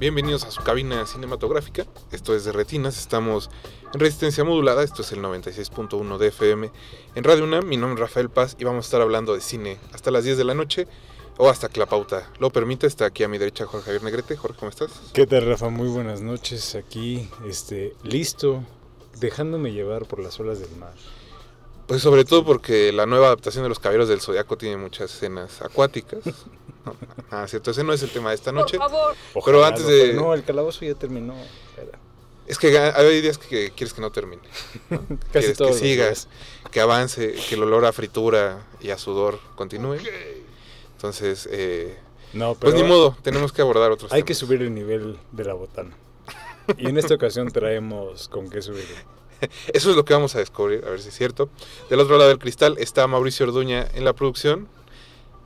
Bienvenidos a su cabina cinematográfica. Esto es de Retinas. Estamos en resistencia modulada. Esto es el 96.1 de FM. En Radio UNAM, mi nombre es Rafael Paz y vamos a estar hablando de cine hasta las 10 de la noche o hasta que la pauta lo permita. Está aquí a mi derecha Jorge Javier Negrete. Jorge, ¿cómo estás? ¿Qué tal, Rafa? Muy buenas noches. Aquí, este, listo, dejándome llevar por las olas del mar. Pues sobre todo porque la nueva adaptación de Los Caballeros del Zodiaco tiene muchas escenas acuáticas. No, ah, cierto, ese no es el tema de esta noche. Pero antes de- No, el calabozo ya terminó. Espera. Es que hay días que quieres que no termine. ¿no? Casi quieres todos que los siga, días. que avance, que el olor a fritura y a sudor continúe. Entonces, eh, No, pero pues ni modo, tenemos que abordar otros hay que temas. subir el nivel de la botana. Y en esta ocasión traemos con qué subir. Eso es lo que vamos a descubrir, a ver si es cierto. Del otro lado del cristal está Mauricio Orduña en la producción,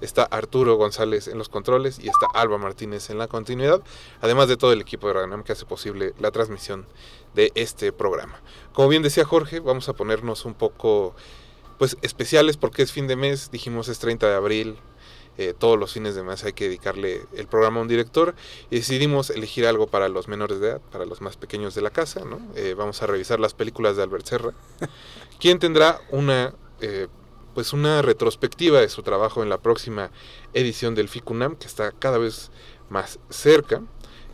está Arturo González en los controles y está Alba Martínez en la continuidad, además de todo el equipo de Radio UNAM que hace posible la transmisión de este programa. Como bien decía Jorge, vamos a ponernos un poco pues especiales porque es fin de mes, dijimos es 30 de abril, eh, todos los fines de mes hay que dedicarle el programa a un director y decidimos elegir algo para los menores de edad, para los más pequeños de la casa, ¿no? Eh, vamos a revisar las películas de Albert Serra, quien tendrá una eh, pues una retrospectiva de su trabajo en la próxima edición del FICUNAM, que está cada vez más cerca.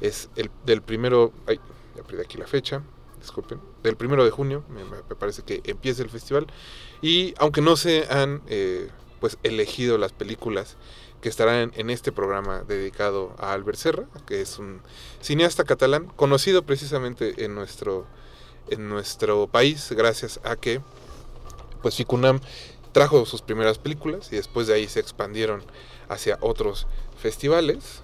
Es el del primero, ay, ya perdí aquí la fecha, disculpen, del primero de junio, me, parece que empieza el festival. Y aunque no se han eh, pues elegido las películas que estarán en este programa dedicado a Albert Serra, que es un cineasta catalán, conocido precisamente en nuestro, en nuestro país, gracias a que pues FICUNAM trajo sus primeras películas y después de ahí se expandieron hacia otros festivales.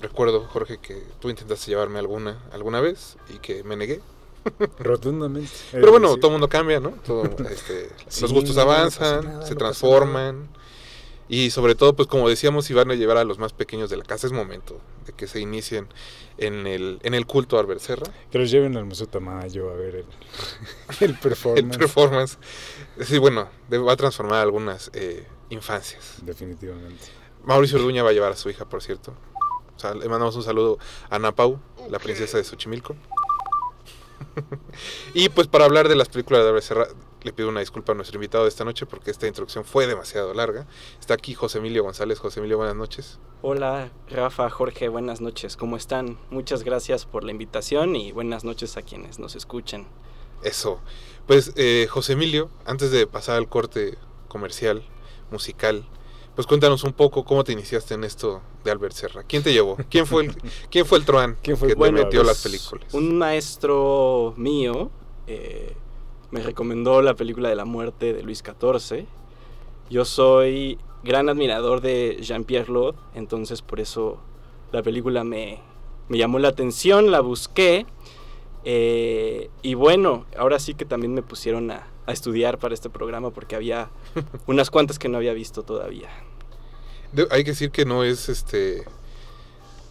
Recuerdo, Jorge, que tú intentaste llevarme alguna alguna vez y que me negué. Rotundamente. Pero bueno, Sí. todo el mundo cambia, ¿no? Todo, este, Sí, los gustos no avanzan, nada, se no transforman. Y sobre todo, pues como decíamos, si van a llevar a los más pequeños de la casa, es momento de que se inicien en el, en el culto a Albert Serra. Que los lleven al Museo Tamayo a ver el, el El performance. performance. Sí, bueno, va a transformar algunas eh, infancias. Definitivamente. Mauricio Orduña va a llevar a su hija, por cierto. O sea, le mandamos un saludo a Napau, la princesa de Xochimilco. y pues para hablar de las películas de Albert Serra, le pido una disculpa a nuestro invitado de esta noche porque esta introducción fue demasiado larga. Está aquí José Emilio González. José Emilio, buenas noches. Hola Rafa, Jorge, buenas noches, ¿cómo están? Muchas gracias por la invitación y buenas noches a quienes nos escuchan. Eso. Pues eh, José Emilio, antes de pasar al corte comercial, musical, pues cuéntanos un poco cómo te iniciaste en esto de Albert Serra. ¿Quién te llevó? ¿Quién fue el, quién fue el truán ¿Quién fue que el te bueno, metió pues, las películas? Un maestro mío eh, me recomendó la película de la muerte de Luis XIV. Yo soy gran admirador de Jean-Pierre Lot, entonces por eso la película me, me llamó la atención, la busqué. eh, y bueno, ahora sí que también me pusieron a, a estudiar para este programa porque había unas cuantas que no había visto todavía. De- hay que decir que no es este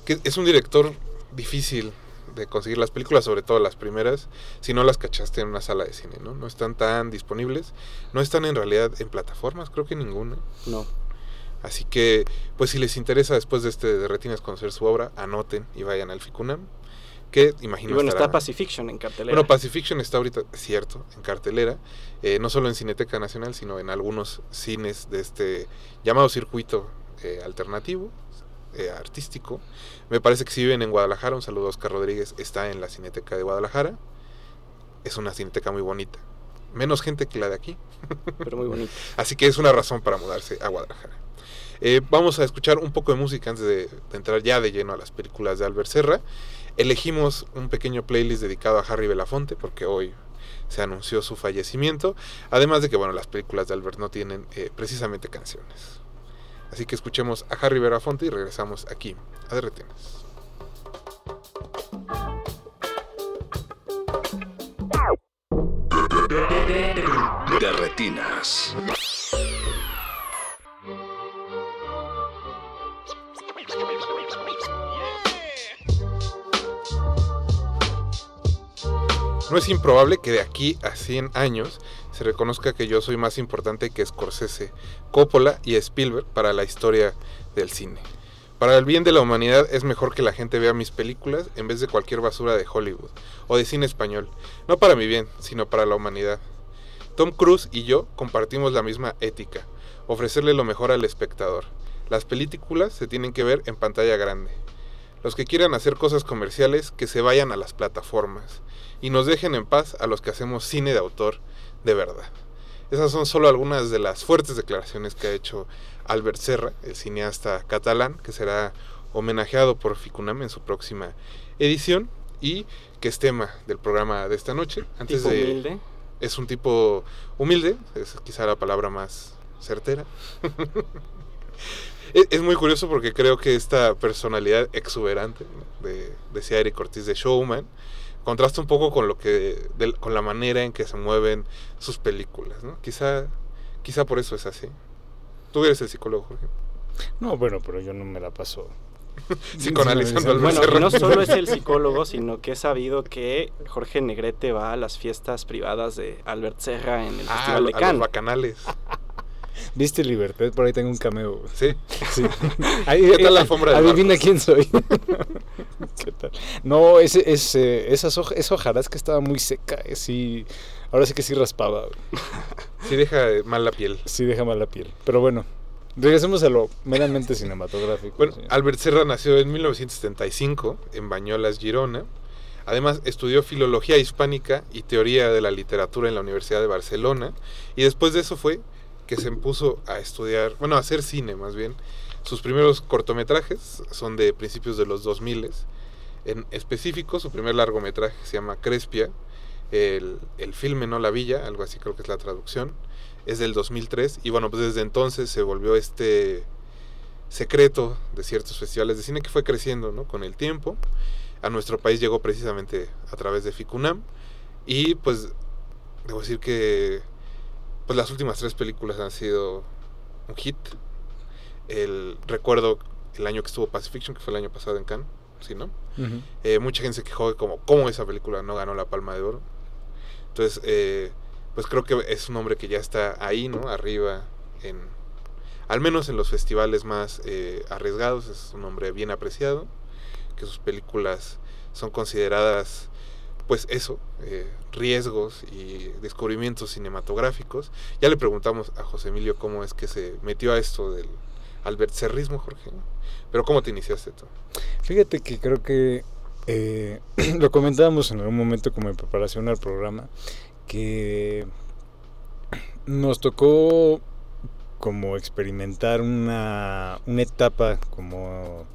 que es un director difícil de conseguir las películas, sobre todo las primeras, si no las cachaste en una sala de cine, ¿no? No están tan disponibles, no están en realidad en plataformas, creo que ninguna. No. Así que, pues si les interesa después de este de Retinas conocer su obra, anoten y vayan al Ficunam, que imagino Y bueno, estará- está Pacifiction en cartelera. Bueno, Pacifiction está ahorita, cierto, en cartelera, eh, no solo en Cineteca Nacional, sino en algunos cines de este llamado circuito eh, alternativo, eh, artístico. Me parece que si viven en Guadalajara, un saludo a Oscar Rodríguez, está en la Cineteca de Guadalajara. Es una cineteca muy bonita. Menos gente que la de aquí. pero muy bonito. Así que es una razón para mudarse a Guadalajara. Eh, vamos a escuchar un poco de música antes de, de entrar ya de lleno a las películas de Albert Serra. Elegimos un pequeño playlist dedicado a Harry Belafonte porque hoy se anunció su fallecimiento. Además de que, bueno, las películas de Albert no tienen eh, precisamente canciones. Así que escuchemos a Harry Belafonte y regresamos aquí a derretinas. No es improbable que de aquí a 100 años se reconozca que yo soy más importante que Scorsese, Coppola y Spielberg para la historia del cine. Para el bien de la humanidad es mejor que la gente vea mis películas en vez de cualquier basura de Hollywood o de cine español. No para mi bien, sino para la humanidad. Tom Cruise y yo compartimos la misma ética, ofrecerle lo mejor al espectador. Las películas se tienen que ver en pantalla grande. Los que quieran hacer cosas comerciales, que se vayan a las plataformas y nos dejen en paz a los que hacemos cine de autor de verdad. Esas son solo algunas de las fuertes declaraciones que ha hecho Albert Serra, el cineasta catalán, que será homenajeado por Ficunam en su próxima edición y que es tema del programa de esta noche. Antes de, humilde. Es un tipo humilde, es quizá la palabra más certera. es, muy curioso porque creo que esta personalidad exuberante de, decía Eric Ortiz de Showman contrasta un poco con lo que con la manera en que se mueven sus películas, ¿no? Quizá quizá por eso es así. Tú eres el psicólogo, Jorge. No, bueno, pero yo no me la paso psicoanalizando al Bueno, y no solo es el psicólogo, sino que he sabido que Jorge Negrete va a las fiestas privadas de Albert Serra en el ah, Festival de a Cannes. los bacanales. ¿Viste Libertad? Por ahí tengo un cameo. Sí. sí. ¿Qué tal la alfombra de Adivina quién soy. ¿Qué tal? No, ese, ese, esas hoja, esa hojarasca estaba muy seca. eh, Sí, ahora sí que sí raspaba. Sí deja mal la piel. Sí deja mal la piel. Pero bueno, regresemos a lo meramente cinematográfico. Bueno. Albert Serra nació en 1975 en Bañolas, Girona. Además, estudió filología hispánica y teoría de la literatura en la Universidad de Barcelona. Y después de eso fue que se puso a estudiar, bueno, a hacer cine más bien. Sus primeros cortometrajes son de principios de los 2000. En específico, su primer largometraje se llama Crespia. El, el filme, no la villa, algo así creo que es la traducción. Es del 2003 y bueno, pues desde entonces se volvió este secreto de ciertos festivales de cine que fue creciendo ¿no? con el tiempo. A nuestro país llegó precisamente a través de Ficunam y pues debo decir que pues las últimas tres películas han sido un hit. El recuerdo el año que estuvo Pacifiction, que fue el año pasado en Cannes, ¿sí, no? Uh -huh. eh, mucha gente se quejó de como cómo esa película no ganó la Palma de Oro. Entonces, eh, pues creo que es un hombre que ya está ahí, ¿no? Arriba en al menos en los festivales más eh, arriesgados, es un hombre bien apreciado, que sus películas son consideradas pues eso, eh, riesgos y descubrimientos cinematográficos. Ya le preguntamos a José Emilio cómo es que se metió a esto del albertcerrismo, Jorge. Pero ¿cómo te iniciaste tú? Fíjate que creo que eh, lo comentábamos en algún momento como en preparación al programa, que nos tocó como experimentar una, una etapa como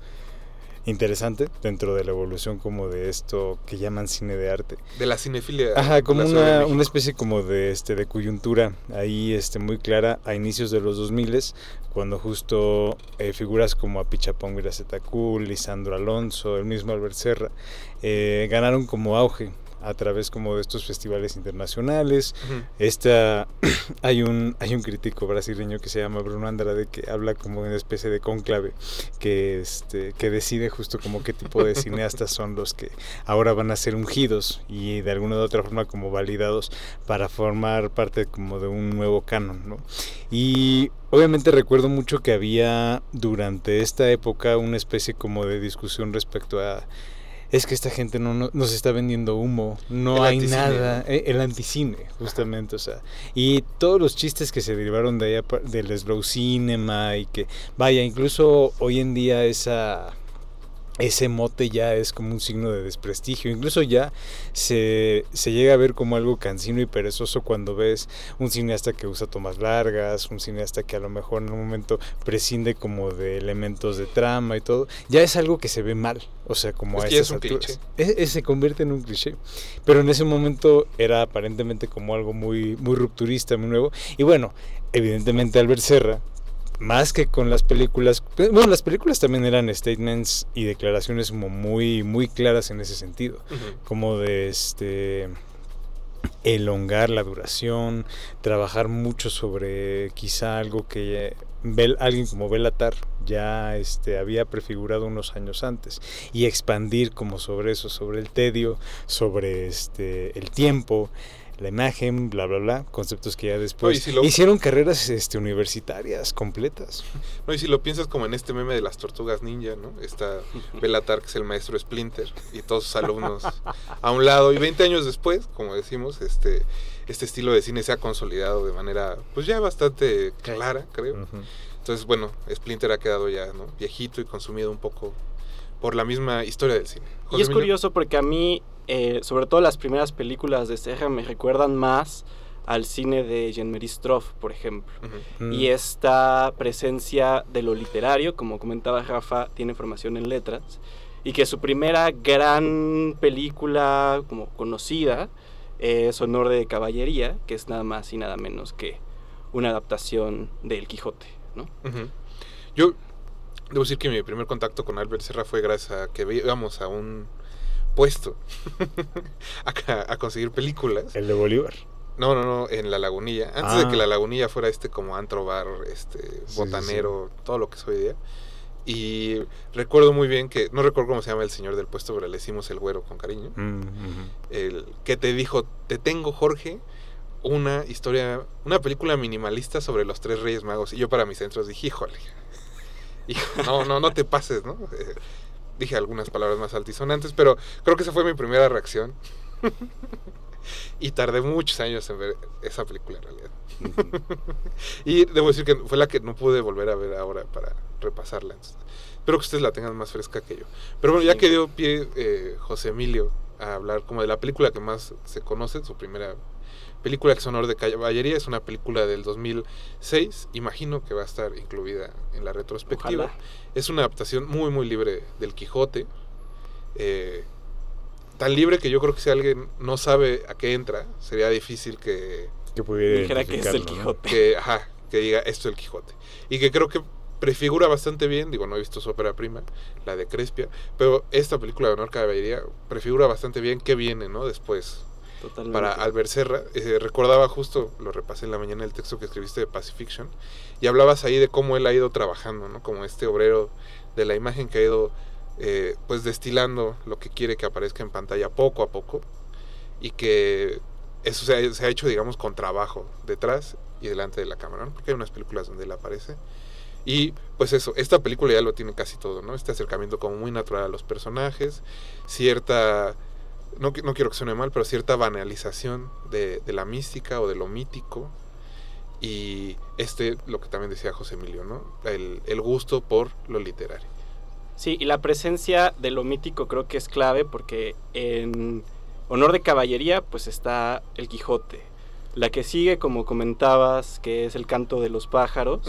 interesante dentro de la evolución como de esto que llaman cine de arte. De la cinefilia. Ajá, como una, una, especie como de este de coyuntura ahí este muy clara a inicios de los 2000 cuando justo eh, figuras como Apichapong Cool, Lisandro Alonso, el mismo Albert Serra, eh, ganaron como auge a través como de estos festivales internacionales. Uh -huh. Esta hay un hay un crítico brasileño que se llama Bruno Andrade que habla como de una especie de conclave que este que decide justo como qué tipo de cineastas son los que ahora van a ser ungidos y de alguna u otra forma como validados para formar parte como de un nuevo canon, ¿no? Y obviamente recuerdo mucho que había durante esta época una especie como de discusión respecto a es que esta gente no, no nos está vendiendo humo, no el hay anticine. nada, eh, el anticine, justamente, o sea, y todos los chistes que se derivaron de allá del slow cinema y que, vaya, incluso hoy en día esa ese mote ya es como un signo de desprestigio. Incluso ya se, se, llega a ver como algo cansino y perezoso cuando ves un cineasta que usa tomas largas, un cineasta que a lo mejor en un momento prescinde como de elementos de trama y todo. Ya es algo que se ve mal. O sea, como es a esas es un alturas. cliché. Es, es, se convierte en un cliché. Pero en ese momento era aparentemente como algo muy, muy rupturista, muy nuevo. Y bueno, evidentemente Albert Serra más que con las películas, bueno, las películas también eran statements y declaraciones como muy, muy claras en ese sentido, uh -huh. como de este, elongar la duración, trabajar mucho sobre quizá algo que Bel, alguien como Belatar ya este, había prefigurado unos años antes y expandir como sobre eso, sobre el tedio, sobre este, el tiempo, la imagen, bla, bla, bla, conceptos que ya después hicieron carreras este, universitarias completas. No, y si lo piensas como en este meme de las tortugas ninja, ¿no? Está Belatar, que es el maestro Splinter, y todos sus alumnos a un lado, y 20 años después, como decimos, este, este estilo de cine se ha consolidado de manera, pues ya bastante clara, creo. Entonces, bueno, Splinter ha quedado ya, ¿no? Viejito y consumido un poco por la misma historia del cine. y es curioso porque a mí eh, sobre todo las primeras películas de Serra me recuerdan más al cine de Jean-Marie Stroff, por ejemplo. Mm. Y esta presencia de lo literario, como comentaba Rafa, tiene formación en letras, y que su primera gran película como conocida es Honor de Caballería, que es nada más y nada menos que una adaptación de El Quijote, ¿no? Yo debo decir que mi primer contacto con Albert Serra fue gracias a que íbamos a un puesto a, conseguir películas. ¿El de Bolívar? No, no, no, en La Lagunilla. Antes de que ah. La Lagunilla fuera este como antro bar, este, botanero, todo lo que es hoy día. Y recuerdo muy bien que, no recuerdo cómo se llama el señor del puesto, pero le decimos el güero con cariño. Mm, el que te dijo, te tengo Jorge, una historia, una película minimalista sobre los tres reyes magos. Y yo para mis centros dije, híjole, no, no, no te pases, ¿no? Dije algunas palabras más altisonantes, pero creo que esa fue mi primera reacción. y tardé muchos años en ver esa película en realidad. y debo decir que fue la que no pude volver a ver ahora para repasarla. espero que ustedes la tengan más fresca que yo. Pero bueno, ya que dio pie eh, José Emilio a hablar como de la película que más se conoce, su primera película que es Honor de Caballería, es una película del 2006, imagino que va a estar incluida en la retrospectiva. Es una adaptación muy, muy libre del Quijote. Eh, tan libre que yo creo que si alguien no sabe a qué entra, sería difícil que... Que pudiera dijera que es el Quijote. Que, ajá, que diga esto es el Quijote. Y que creo que prefigura bastante bien, digo, no he visto su ópera prima, la de Crespia, pero esta película de Honor Caballería prefigura bastante bien qué viene, ¿no? Después para Albert Serra. Eh, recordaba justo, lo repasé en la mañana el texto que escribiste de Pacifiction, y hablabas ahí de cómo él ha ido trabajando, ¿no? Como este obrero de la imagen que ha ido eh, pues destilando lo que quiere que aparezca en pantalla poco a poco y que eso se ha, hecho digamos con trabajo detrás y delante de la cámara, porque hay unas películas donde él aparece. Y pues eso, esta película ya lo tiene casi todo, ¿no? Este acercamiento como muy natural a los personajes, cierta no, no quiero que suene mal, pero cierta banalización de, la mística o de lo mítico. Y este, lo que también decía José Emilio, ¿no? El, el gusto por lo literario. Sí, y la presencia de lo mítico creo que es clave porque en honor de caballería pues está el Quijote. La que sigue, como comentabas, que es el canto de los pájaros,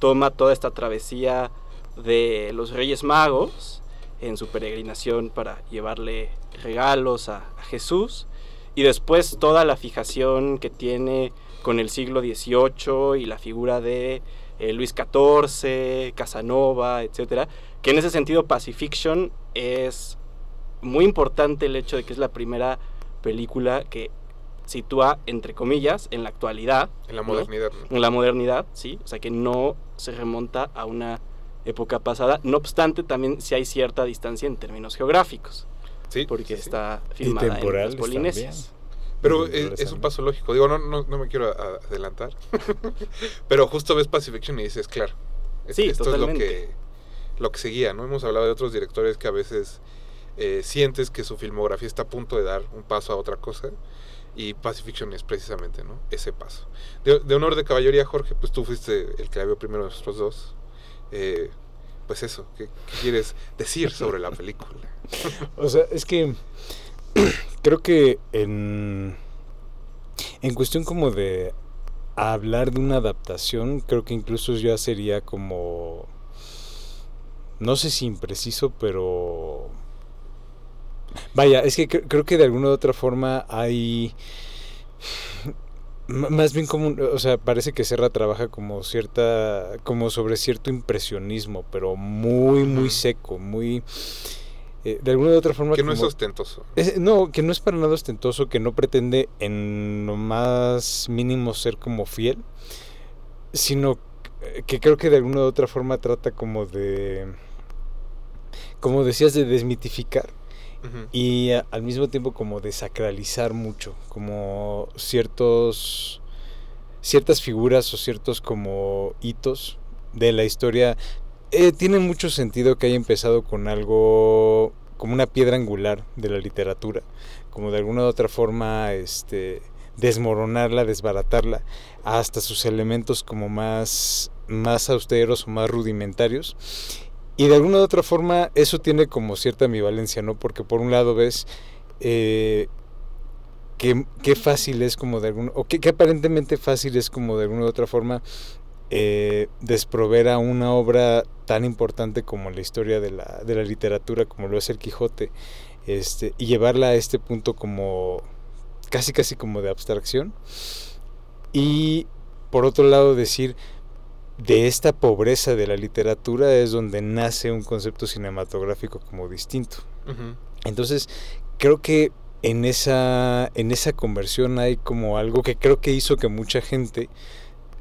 toma toda esta travesía de los Reyes Magos en su peregrinación para llevarle regalos a, Jesús. Y después toda la fijación que tiene con el siglo XVIII y la figura de eh, Luis XIV, Casanova, etcétera, que en ese sentido Pacifiction es muy importante el hecho de que es la primera película que sitúa entre comillas en la actualidad, en la modernidad, en la modernidad, sí, o sea que no se remonta a una época pasada, no obstante también si hay cierta distancia en términos geográficos. Sí, porque está filmada en las Polinesias. Pero es, un paso lógico. Digo, no, no, no me quiero adelantar. Pero justo ves Pacifiction y dices, claro, sí, esto es lo que, lo que seguía, ¿no? Hemos hablado de otros directores que a veces eh, sientes que su filmografía está a punto de dar un paso a otra cosa. Y Pacifiction es precisamente, ¿no? Ese paso. De, de honor de caballería, Jorge, pues tú fuiste el que la vio primero de nosotros dos. Eh, pues eso, ¿qué, quieres decir sobre la película? o sea, es que creo que en, en cuestión como de hablar de una adaptación, creo que incluso ya sería como, no sé si impreciso, pero... Vaya, es que creo que de alguna u otra forma hay más bien como, o sea, parece que Serra trabaja como cierta, como sobre cierto impresionismo, pero muy, muy seco, muy... eh, de alguna u otra forma... Que no es ostentoso. es- no, que no es para nada ostentoso, que no pretende en lo más mínimo ser como fiel, sino que creo que de alguna u otra forma trata como de, como decías, de desmitificar Y al mismo tiempo como de sacralizar mucho, como ciertos, ciertas figuras o ciertos como hitos de la historia. Eh, tiene mucho sentido que haya empezado con algo como una piedra angular de la literatura, como de alguna u otra forma este, desmoronarla, desbaratarla, hasta sus elementos como más, más austeros o más rudimentarios. Y de alguna u otra forma eso tiene como cierta ambivalencia, ¿no? Porque por un lado ves eh, que, qué fácil es como de algún, o que, que aparentemente fácil es como de alguna u otra forma eh, desprover a una obra tan importante como la historia de la, de la literatura, como lo es el Quijote, este, y llevarla a este punto como casi casi como de abstracción. Y por otro lado decir, de esta pobreza de la literatura es donde nace un concepto cinematográfico como distinto. Entonces, creo que en esa, en esa conversión hay como algo que creo que hizo que mucha gente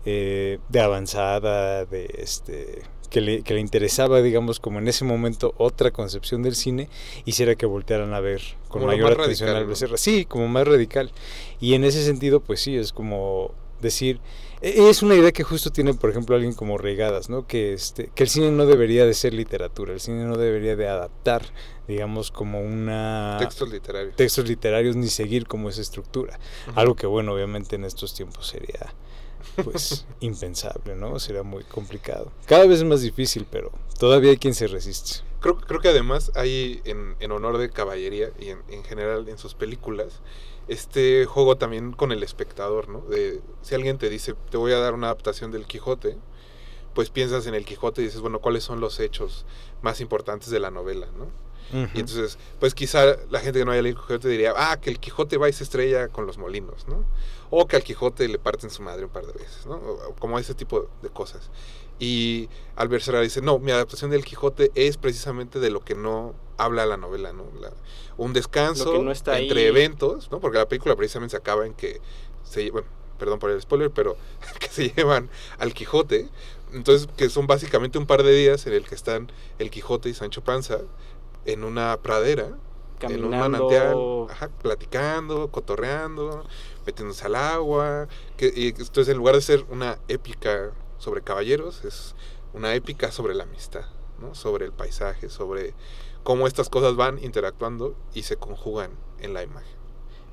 eh, de avanzada, de este que le, que le interesaba, digamos, como en ese momento otra concepción del cine, hiciera que voltearan a ver con Como mayor atención radical, al ¿no? Sí, como más radical. Y en ese sentido, pues sí, es como decir, es una idea que justo tiene, por ejemplo, alguien como Reigadas, ¿no? Que, este, que el cine no debería de ser literatura, el cine no debería de adaptar, digamos, como una... Textos literarios. textos literarios ni seguir como esa estructura. Algo que, bueno, obviamente en estos tiempos sería, pues, impensable, ¿no? Sería muy complicado. Cada vez es más difícil, pero todavía hay quien se resiste. Creo, creo que además hay, en, en honor de caballería y en, en general en sus películas, este juego también con el espectador, ¿no? De, si alguien te dice, te voy a dar una adaptación del Quijote, pues piensas en el Quijote y dices, bueno, ¿cuáles son los hechos más importantes de la novela, ¿no? Y entonces, pues quizá la gente que no haya leído el Quijote diría, ah, que el Quijote va y se estrella con los molinos, ¿no? O que al Quijote le parten su madre un par de veces, ¿no? O como ese tipo de cosas. Y Albert Serra dice, no, mi adaptación del Quijote es precisamente de lo que no habla la novela, ¿no? La- un descanso no está entre ahí. eventos, ¿no? Porque la película precisamente se acaba en que se, bueno, perdón por el spoiler, pero que se llevan al Quijote. Entonces, que son básicamente un par de días en el que están el Quijote y Sancho Panza en una pradera, en un manantial, Caminando. ajá, platicando, cotorreando, metiéndose al agua. Que, y entonces, en lugar de ser una épica sobre caballeros, es una épica sobre la amistad, ¿no? sobre el paisaje, sobre cómo estas cosas van interactuando y se conjugan en la imagen.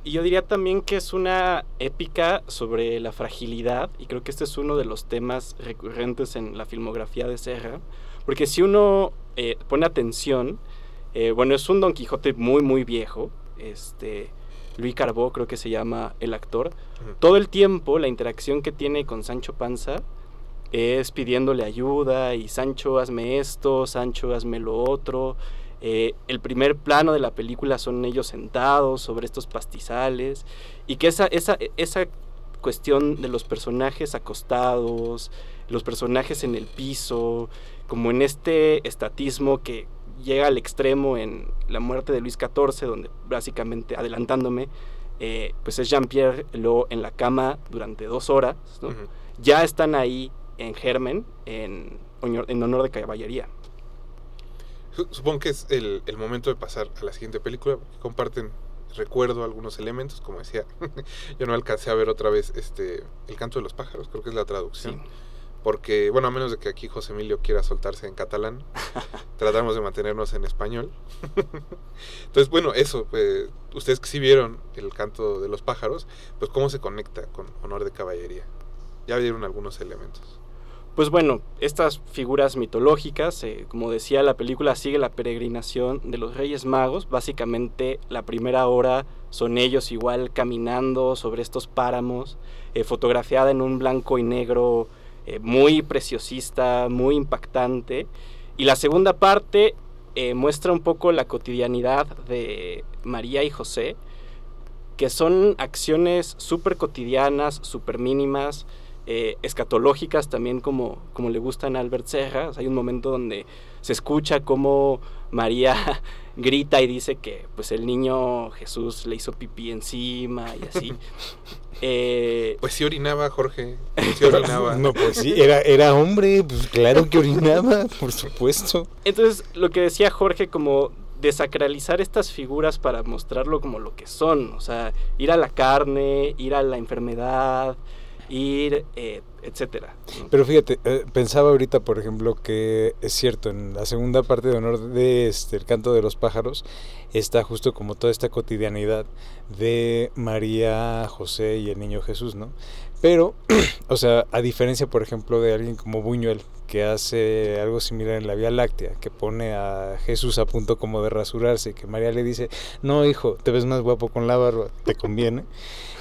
Y yo diría también que es una épica sobre la fragilidad, y creo que este es uno de los temas recurrentes en la filmografía de Serra, porque si uno eh, pone atención, eh, bueno, es un Don Quijote muy, muy viejo, este, Luis Carbó creo que se llama el actor, todo el tiempo la interacción que tiene con Sancho Panza es pidiéndole ayuda y Sancho hazme esto, Sancho hazme lo otro. Eh, el primer plano de la película son ellos sentados sobre estos pastizales y que esa, esa, esa cuestión de los personajes acostados, los personajes en el piso, como en este estatismo que llega al extremo en la muerte de Luis XIV, donde básicamente, adelantándome, eh, pues es Jean-Pierre lo en la cama durante dos horas, ya están ahí en germen, en honor de caballería. Su- Supongo que es el, el momento de pasar a la siguiente película. porque Comparten, recuerdo algunos elementos, como decía. yo no alcancé a ver otra vez este El canto de los pájaros, creo que es la traducción. Sí. Porque, bueno, a menos de que aquí José Emilio quiera soltarse en catalán, tratamos de mantenernos en español. Entonces, bueno, eso, eh, ustedes que sí vieron el canto de los pájaros, pues cómo se conecta con honor de caballería. Ya vieron algunos elementos. Pues bueno, estas figuras mitológicas, eh, como decía, la película sigue la peregrinación de los Reyes Magos. Básicamente, la primera hora son ellos igual caminando sobre estos páramos, eh, fotografiada en un blanco y negro eh, muy preciosista, muy impactante. Y la segunda parte muestra un poco la cotidianidad de María y José, que son acciones súper cotidianas, súper mínimas, eh, escatológicas también como, como le gustan a Albert Serra. hay un momento donde se escucha como María grita y dice que pues el niño Jesús le hizo pipí encima y así. Eh, pues sí orinaba, Jorge. Sí orinaba. no, pues sí, era, era hombre, pues claro que orinaba, por supuesto. Entonces, lo que decía Jorge, como desacralizar estas figuras para mostrarlo como lo que son, o sea, ir a la carne, ir a la enfermedad, ir, eh, etcétera. Pero fíjate, eh, pensaba ahorita, por ejemplo, que es cierto, en la segunda parte de honor de este, El canto de los pájaros está justo como toda esta cotidianidad de María, José y el niño Jesús, ¿no? Pero, o sea, a diferencia, por ejemplo, de alguien como Buñuel, que hace algo similar en la Vía Láctea, que pone a Jesús a punto como de rasurarse, y que María le dice, no hijo, te ves más guapo con la barba, te conviene.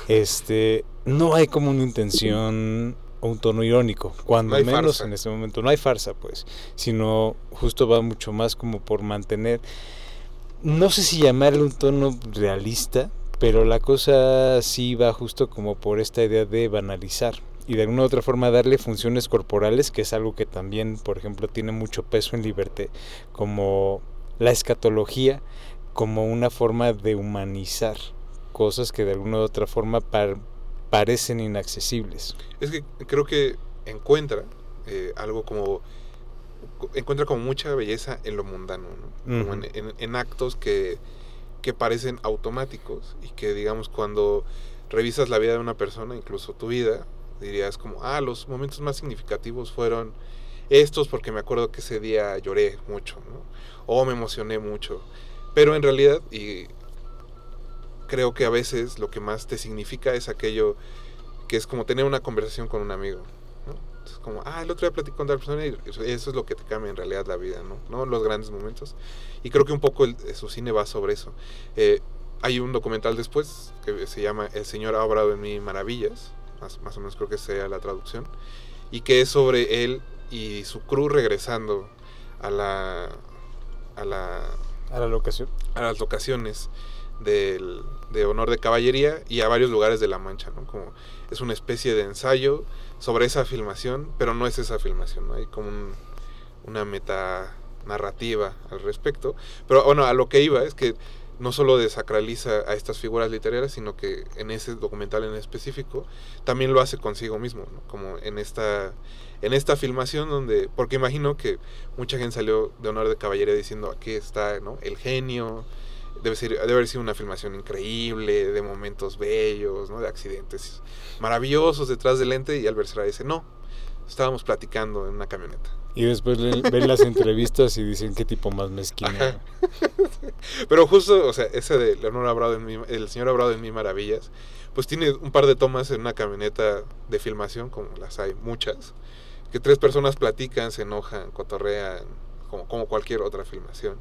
Este, no hay como una intención o un tono irónico, cuando menos en este momento. No hay farsa, pues, sino justo va mucho más como por mantener, no sé si llamarle un tono realista, pero la cosa sí va justo como por esta idea de banalizar y de alguna u otra forma darle funciones corporales, que es algo que también, por ejemplo, tiene mucho peso en Liberté, como la escatología, como una forma de humanizar cosas que de alguna u otra forma parecen inaccesibles. Es que creo que encuentra eh, algo como encuentra como mucha belleza en lo mundano, como en, actos que, que, parecen automáticos y que digamos cuando revisas la vida de una persona, incluso tu vida, dirías como, ah, los momentos más significativos fueron estos porque me acuerdo que ese día lloré mucho, ¿no? O me emocioné mucho. Pero en realidad, y creo que a veces lo que más te significa es aquello que es como tener una conversación con un amigo. Es como, ah, el otro día platicé con tal persona y eso es lo que te cambia en realidad la vida, ¿no? ¿No? Los grandes momentos. Y creo que un poco el, su cine va sobre eso. Eh, hay un documental después que se llama El Señor ha obrado en mí maravillas, más, más o menos creo que sea la traducción, y que es sobre él y su crew regresando a la... A la a la locación. A las locaciones del, de honor de caballería y a varios lugares de La Mancha, ¿no? Como es una especie de ensayo sobre esa filmación, pero no es esa filmación, ¿no? Hay como una meta narrativa al respecto. Pero bueno, a lo que iba es que no solo desacraliza a estas figuras literarias, sino que en ese documental en específico también lo hace consigo mismo, como en esta en esta filmación donde porque imagino que mucha gente salió de honor de caballería diciendo aquí está ¿no? el genio debe, ser, debe haber sido una filmación increíble, de momentos bellos, ¿no? de accidentes maravillosos detrás del lente y Albert Serra dice, no, estábamos platicando en una camioneta. Y después ven las entrevistas y dicen qué tipo más mezquino. Pero justo, o sea, ese de Leonor Abrado en mi, el señor Abrado en Mi Maravillas, pues tiene un par de tomas en una camioneta de filmación, como las hay muchas, que tres personas platican, se enojan, cotorrean, como, cualquier otra filmación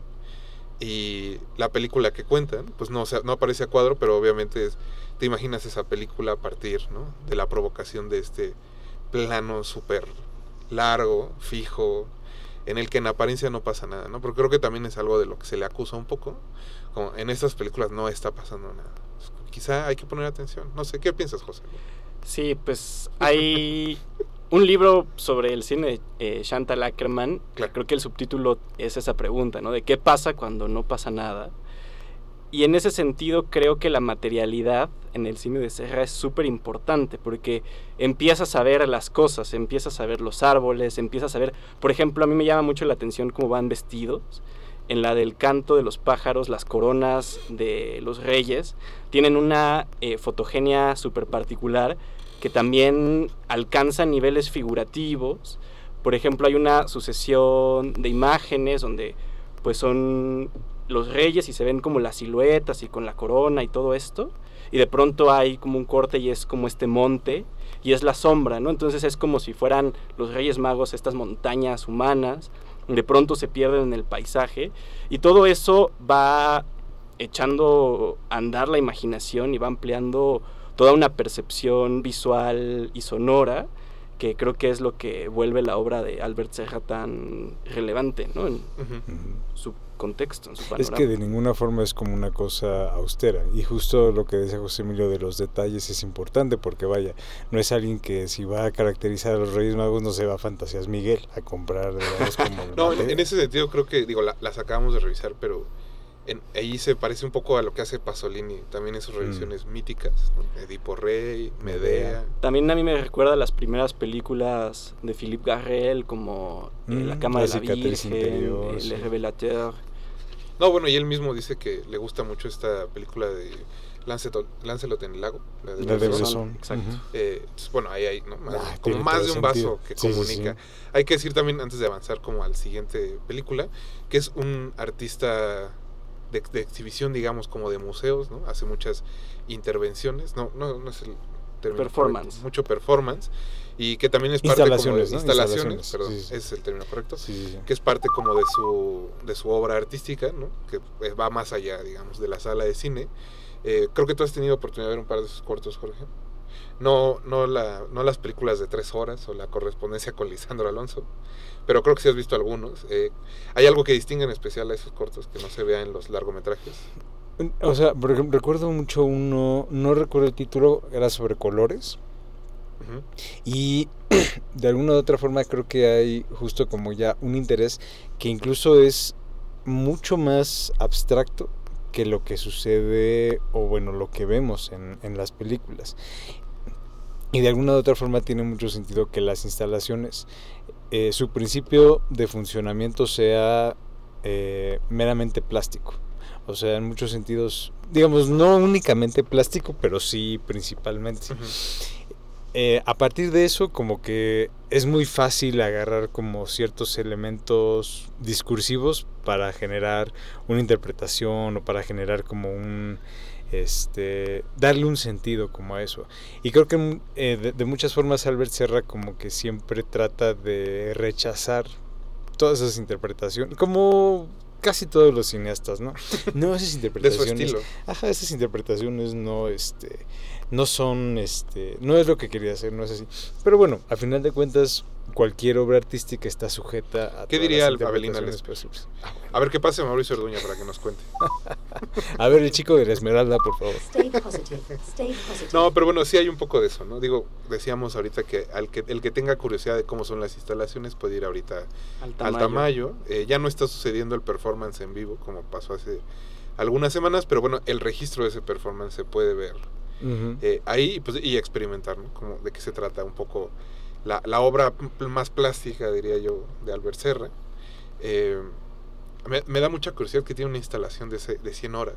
y la película que cuentan, pues no, no aparece a cuadro, pero obviamente te imaginas esa película a partir ¿no? de la provocación de este plano súper largo, fijo, en el que en apariencia no pasa nada, ¿no? Porque creo que también es algo de lo que se le acusa un poco, como en estas películas no está pasando nada. Quizá hay que poner atención. No sé, ¿qué piensas, José? Sí, pues hay un libro sobre el cine de eh, Chantal Ackerman, creo que el subtítulo es esa pregunta, ¿no? De qué pasa cuando no pasa nada. Y en ese sentido creo que la materialidad en el cine de Serra es súper importante porque empiezas a ver las cosas, empiezas a ver los árboles, empiezas a ver, por ejemplo, a mí me llama mucho la atención cómo van vestidos. En la del canto de los pájaros, las coronas de los reyes, tienen una eh, fotogenia súper particular que también alcanza niveles figurativos. Por ejemplo, hay una sucesión de imágenes donde pues son los reyes y se ven como las siluetas y con la corona y todo esto. Y de pronto hay como un corte y es como este monte y es la sombra, ¿no? Entonces es como si fueran los reyes magos estas montañas humanas. De pronto se pierden en el paisaje y todo eso va echando a andar la imaginación y va ampliando toda una percepción visual y sonora que creo que es lo que vuelve la obra de Albert Serra tan relevante, ¿no? En su contexto, en su Es panorama. que de ninguna forma es como una cosa austera. Y justo lo que decía José Emilio de los detalles es importante porque vaya, no es alguien que si va a caracterizar a los Reyes Magos no se va a Fantasías Miguel a comprar, digamos, como... el No, en, ese sentido creo que, digo, la- las acabamos de revisar, pero en- ahí se parece un poco a lo que hace Pasolini, también en sus Mm. revisiones míticas, ¿no? Edipo Rey, Medea. También a mí me recuerda las primeras películas de Philippe Garrel, como eh, Mm, La Cama La de la Virgen, interior, eh, sí. Le Revelateur. No, bueno, y él mismo dice que le gusta mucho esta película de Lancelot, Lancelot en el lago, la de La de exacto. Ujú. Eh, entonces, bueno, ahí hay, ¿no? Más- Ah, como más de un vaso sentido. que Sí, comunica. sí. Hay que decir también, antes de avanzar como al siguiente película, que es un artista de, de exhibición, digamos, como de museos, ¿no? Hace muchas intervenciones, no, no, no es el Performance. mucho performance, y que también es parte como de Instalaciones, ¿no? instalaciones, Instalaciones, perdón, sí, sí. ese es el término correcto, sí. que es parte como de su, de su obra artística, ¿no? que eh, va más allá, digamos, de la sala de cine. Eh, creo que tú has tenido oportunidad de ver un par de sus cortos, Jorge. No, no, la, no las películas de tres horas o la correspondencia con Lisandro Alonso, pero creo que sí has visto algunos. Eh, ¿Hay algo que distingue en especial a esos cortos que no se vea en los largometrajes? O sea, recuerdo mucho uno, no recuerdo el título, era sobre colores. Y de alguna u otra forma creo que hay justo como ya un interés que incluso es mucho más abstracto que lo que sucede o bueno, lo que vemos en, en las películas. Y de alguna u otra forma tiene mucho sentido que las instalaciones, eh, su principio de funcionamiento sea eh, meramente plástico. O sea, en muchos sentidos, digamos, no únicamente plástico, pero sí principalmente. Eh, a partir de eso, como que es muy fácil agarrar como ciertos elementos discursivos para generar una interpretación o para generar como un, este, darle un sentido como a eso. Y creo que mm, eh, de, de muchas formas Albert Serra como que siempre trata de rechazar todas esas interpretaciones, como casi todos los cineastas, ¿no? No esas De su interpretaciones. estilo. Ajá, esas interpretaciones no, este, no son, este, no es lo que quería hacer, no es así. Pero bueno, a final de cuentas, cualquier obra artística está sujeta a ¿Qué diría Abelina posibles. A ver qué pasa Mauricio Orduña para que nos cuente. A ver, el chico de la Esmeralda, por favor. Stay positive. Stay positive. No, pero bueno, sí hay un poco de eso, ¿no? Digo, decíamos ahorita que, al que el que tenga curiosidad de cómo son las instalaciones puede ir ahorita Al. Tamayo. Eh, ya no está sucediendo el performance en vivo como pasó hace algunas semanas, pero bueno, el registro de ese performance se puede ver Eh, ahí pues, y experimentar, ¿no? Como de qué se trata un poco la, la obra más plástica, diría yo, de Albert Serra. Eh, me, me da mucha curiosidad que tiene una instalación de, de 100 horas,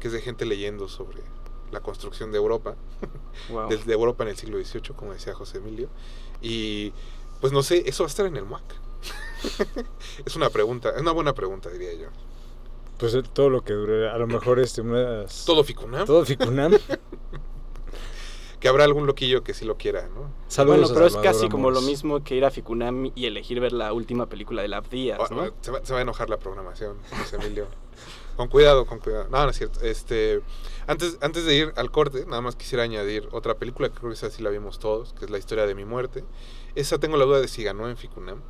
que es de gente leyendo sobre la construcción de Europa Wow. desde Europa en el siglo XVIII, como decía José Emilio. Y pues no sé, eso va a estar en el MUAC. es una pregunta, es una buena pregunta, diría yo. Pues eh, todo lo que dure, a lo mejor este, unas... Todo Ficunam, Todo Ficunam. que habrá algún loquillo que sí lo quiera, ¿no? Saludos Bueno, a pero es casi como lo mismo que ir a Ficunam y elegir ver la última película de Lab Díaz, Oh, ¿no? oh, se, va, se va a enojar la programación, José Emilio. con cuidado, con cuidado. No, no es cierto. Este, antes, antes de ir al corte, nada más quisiera añadir otra película que creo que esa sí la vimos todos, que es La historia de mi muerte. Esa tengo la duda de si ganó en Ficunam.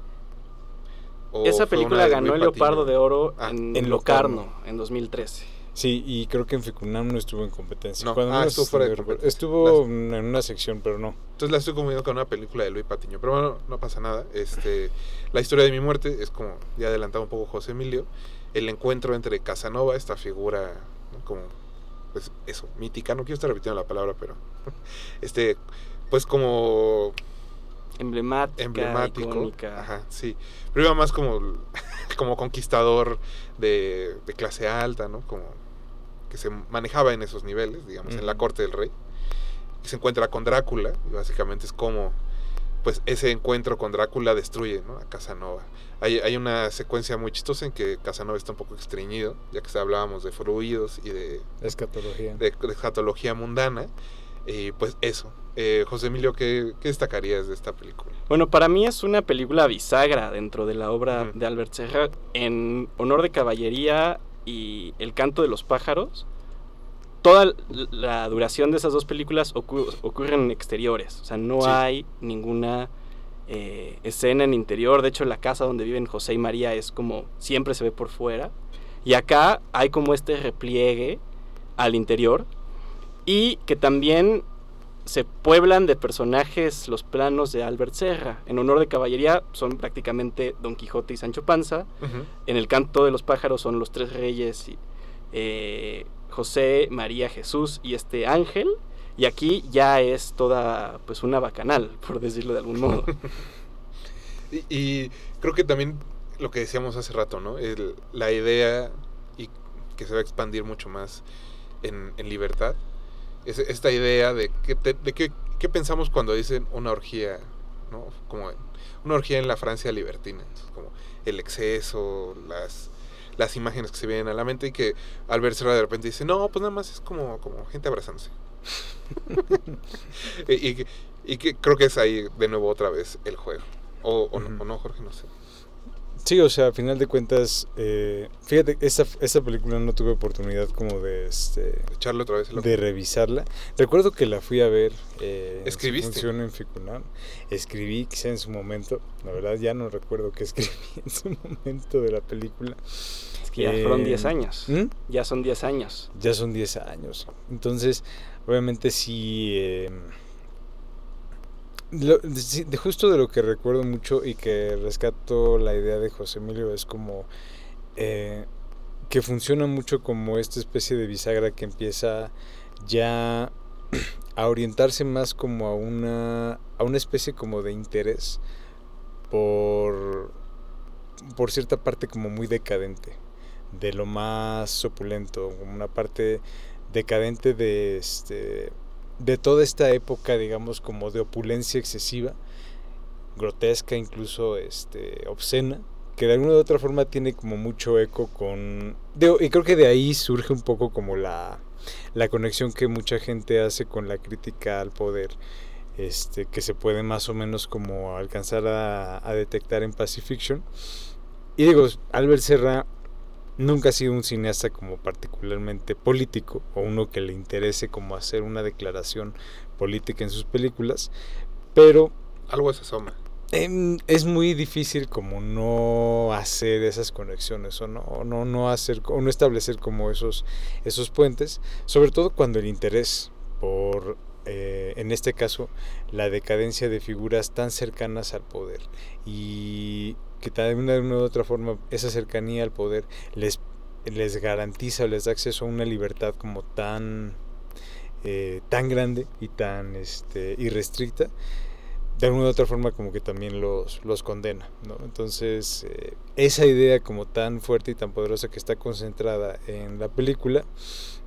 Esa película ganó el Leopardo de Oro Ah, en, en Locarno, Locarno. en 2013. Sí, y creo que en Ficunam no estuvo en competencia. No, ah, estuvo fuera de recuerdo. competencia. Estuvo en una sección, pero no. Entonces la estoy confundiendo con una película de Luis Patiño. Pero bueno, no pasa nada. Este, la historia de mi muerte es como ya adelantado un poco José Emilio. El encuentro entre Casanova, esta figura ¿no? como, pues eso, mítica. No quiero estar repitiendo la palabra, pero este, pues como Emblemática, emblemático. icónica. Ajá, sí. Pero iba más como, como conquistador de, de clase alta, ¿no? Como que se manejaba en esos niveles, digamos, en la corte del rey. Y se encuentra con Drácula, y básicamente es como, pues ese encuentro con Drácula destruye, ¿no? A Casanova. Hay, hay una secuencia muy chistosa en que Casanova está un poco estreñido, ya que hablábamos de fluidos y de, Escatología. de, de escatología mundana. Y pues eso. Eh, José Emilio, ¿qué, ¿qué destacarías de esta película? Bueno, para mí es una película bisagra dentro de la obra de Albert Serra. En Honor de Caballería y El canto de los pájaros, toda la duración de esas dos películas ocu- ocurren en exteriores. O sea, no Sí. hay ninguna eh, escena en interior. De hecho, la casa donde viven José y María es como siempre se ve por fuera. Y acá hay como este repliegue al interior. Y que también se pueblan de personajes los planos de Albert Serra. En honor de caballería son prácticamente Don Quijote y Sancho Panza. En el canto de los pájaros son los tres reyes, y, eh, José, María, Jesús y este ángel. Y aquí ya es toda pues una bacanal, por decirlo de algún modo. Y, y creo que también lo que decíamos hace rato, ¿no? El- la idea y que se va a expandir mucho más en, en libertad. Es esta idea de, que te- de qué, qué pensamos cuando dicen una orgía, ¿no? Como una orgía en la Francia libertina. Como el exceso, las, las imágenes que se vienen a la mente y que al verse de repente dice, no, pues nada más es como, como gente abrazándose. y, y que- y que creo que es ahí de nuevo otra vez el juego. O, o no, o no, Jorge, no sé. Sí, o sea, a final de cuentas, eh, fíjate, esta, esta película no tuve oportunidad como de, este, Echarle otra vez el ojo. de revisarla. Recuerdo que la fui a ver eh, en su ¿Escribiste? función en Ficunam. Escribí quizá en su momento, la verdad ya no recuerdo qué escribí en su momento de la película. Es que ya fueron Eh, 10 años. ¿Mm? Ya son 10 años. Ya son 10 años. Entonces, obviamente sí... lo- de justo de lo que recuerdo mucho y que rescato la idea de José Emilio es como eh, que funciona mucho como esta especie de bisagra que empieza ya a orientarse más como a una a una especie como de interés por por cierta parte como muy decadente de lo más opulento como una parte decadente de este de toda esta época digamos como de opulencia excesiva grotesca incluso este obscena que de alguna u otra forma tiene como mucho eco con digo, y creo que de ahí surge un poco como la la conexión que mucha gente hace con la crítica al poder este que se puede más o menos como alcanzar a, a detectar en Pacifiction y digo Albert Serra nunca ha sido un cineasta como particularmente político o uno que le interese como hacer una declaración política en sus películas pero Algo se asoma. Em, es muy difícil como no hacer esas conexiones o no, no, no hacer o no establecer como esos, esos puentes, sobre todo cuando el interés por, eh, en este caso, la decadencia de figuras tan cercanas al poder y que de una, u otra forma esa cercanía al poder les, les garantiza o les da acceso a una libertad como tan, eh, tan grande y tan este, irrestricta de alguna u otra forma como que también los, los condena, ¿no? Entonces, eh, esa idea como tan fuerte y tan poderosa que está concentrada en la película,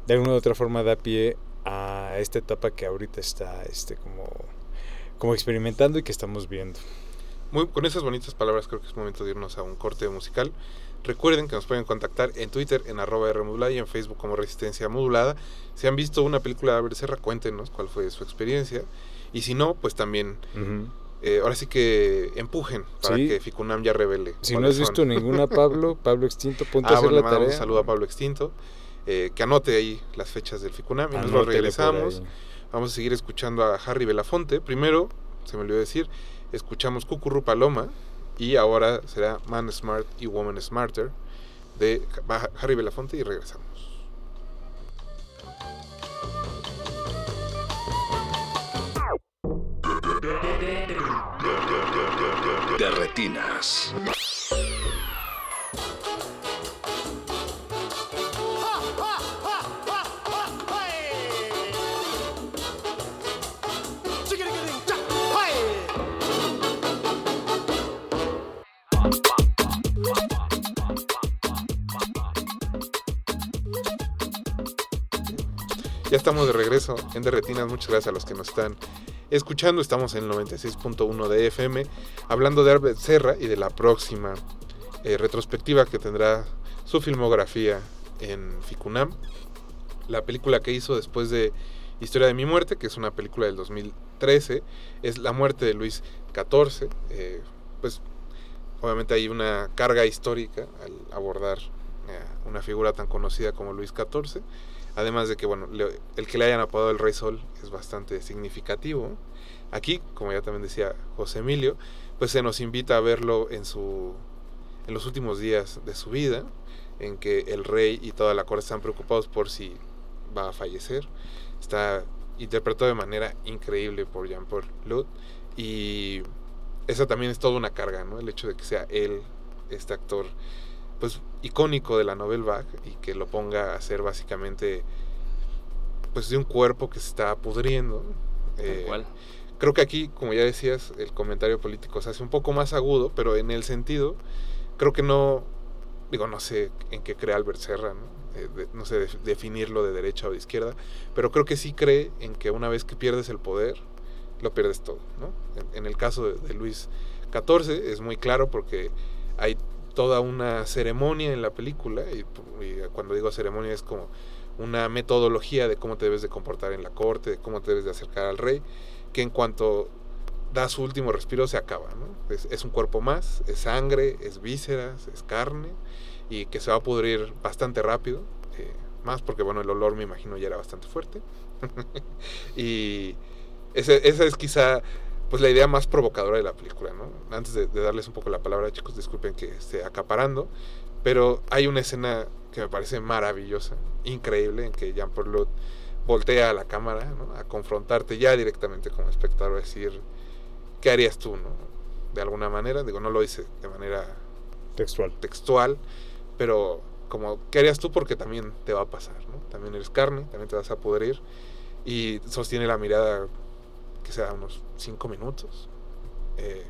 de alguna u otra forma da pie a esta etapa que ahorita está este, como, como experimentando y que estamos viendo. Muy, con esas bonitas palabras creo que es momento de irnos a un corte musical. Recuerden que nos pueden contactar en Twitter en arroba Rmodulada y en Facebook como Resistencia Modulada. Si han visto una película de Albert Serra, cuéntenos cuál fue su experiencia. Y si no, pues también, eh, ahora sí que empujen para Sí. que Ficunam ya revele. Si no has visto son. ninguna, Pablo, Pablo Extinto, ponte a Ah, hacer bueno, la tarea. un saludo a Pablo Extinto. eh, que anote ahí las fechas del Ficunam y Anótele por regresamos. Vamos a seguir escuchando a Harry Belafonte. Primero, se me olvidó decir, escuchamos Cucurru Paloma y ahora será Man Smart y Woman Smarter de Harry Belafonte y regresamos. de retinas. Estamos de regreso en De Retinas. Muchas gracias a los que nos están escuchando. Estamos en el 96.1 de FM, hablando de Albert Serra y de la próxima eh, retrospectiva que tendrá su filmografía en Ficunam. La película que hizo después de Historia de mi muerte, que es una película del 2013, es La muerte de Luis XIV. Eh, pues obviamente hay una carga histórica al abordar eh, una figura tan conocida como Luis XIV. Además de que, bueno, el que le hayan apodado el Rey Sol es bastante significativo. Aquí, como ya también decía José Emilio, pues se nos invita a verlo en su en los últimos días de su vida, en que el rey y toda la corte están preocupados por si va a fallecer. Está interpretado de manera increíble por Jean-Paul Lut y esa también es toda una carga, ¿no? El hecho de que sea él, este actor, pues icónico de la Nouvelle Vague y que lo ponga a hacer básicamente pues de un cuerpo que se está pudriendo. Eh, cual. Creo que aquí, como ya decías, el comentario político se hace un poco más agudo, pero en el sentido, creo que no, digo, no sé en qué cree Albert Serra, ¿no? Eh, de- no sé def- definirlo de derecha o de izquierda, pero creo que sí cree en que una vez que pierdes el poder, lo pierdes todo, ¿no? En, en el caso de, de Luis XIV es muy claro porque hay toda una ceremonia en la película, y, cuando digo ceremonia es como una metodología de cómo te debes de comportar en la corte, de cómo te debes de acercar al rey, que en cuanto da su último respiro se acaba, ¿no? Es, un cuerpo más, es sangre, es vísceras, es carne, y que se va a pudrir bastante rápido, eh, más porque, bueno, el olor me imagino ya era bastante fuerte. y esa es quizá pues la idea más provocadora de la película, ¿no? Antes de, de darles un poco la palabra, chicos, disculpen que esté acaparando, pero hay una escena que me parece maravillosa, increíble, en que Jean-Paul Lot voltea a la cámara, ¿no? A confrontarte ya directamente como espectador, a decir, ¿qué harías tú, no? De alguna manera, digo, no lo dice de manera Textual. textual, pero como, ¿qué harías tú? Porque también te va a pasar, ¿no? También eres carne, también te vas a pudrir, y sostiene la mirada que sea unos cinco minutos. eh,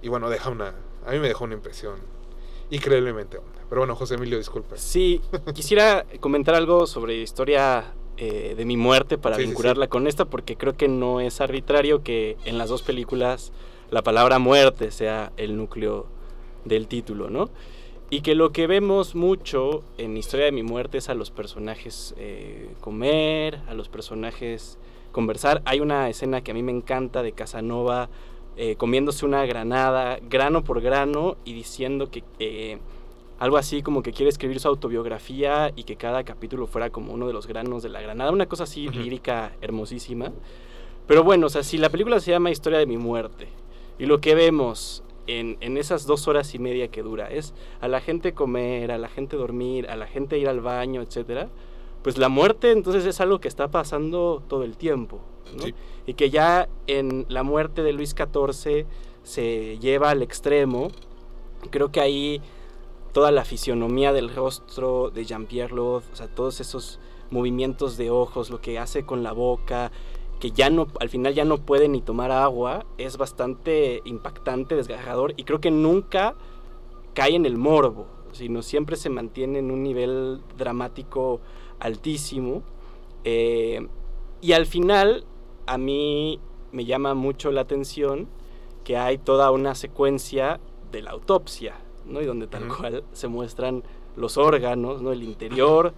y bueno, deja una, a mí me dejó una impresión increíblemente honda. Pero bueno, José Emilio, disculpa. Sí, quisiera comentar algo sobre historia eh, de mi muerte para Sí, sí, vincularla con esta, porque creo que no es arbitrario que en las dos películas la palabra muerte sea el núcleo del título, ¿no? Y que lo que vemos mucho en Historia de mi muerte es a los personajes eh, comer, a los personajes conversar. Hay una escena que a mí me encanta de Casanova eh, comiéndose una granada, grano por grano, y diciendo que eh, algo así como que quiere escribir su autobiografía y que cada capítulo fuera como uno de los granos de la granada. Una cosa así lírica hermosísima. Pero bueno, o sea, si la película se llama Historia de mi muerte y lo que vemos en, en esas dos horas y media que dura es a la gente comer, a la gente dormir, a la gente ir al baño, etcétera, pues la muerte entonces es algo que está pasando todo el tiempo. ¿no? Sí. Y que ya en la muerte de Luis XIV se lleva al extremo. Creo que ahí toda la fisionomía del rostro de Jean-Pierre Lot, o sea, todos esos movimientos de ojos, lo que hace con la boca, que ya no, al final ya no puede ni tomar agua, es bastante impactante, desgarrador, y creo que nunca cae en el morbo, sino siempre se mantiene en un nivel dramático altísimo. Eh, y al final, a mí me llama mucho la atención que hay toda una secuencia de la autopsia, ¿no? Y donde tal cual se muestran los órganos, ¿no? El interior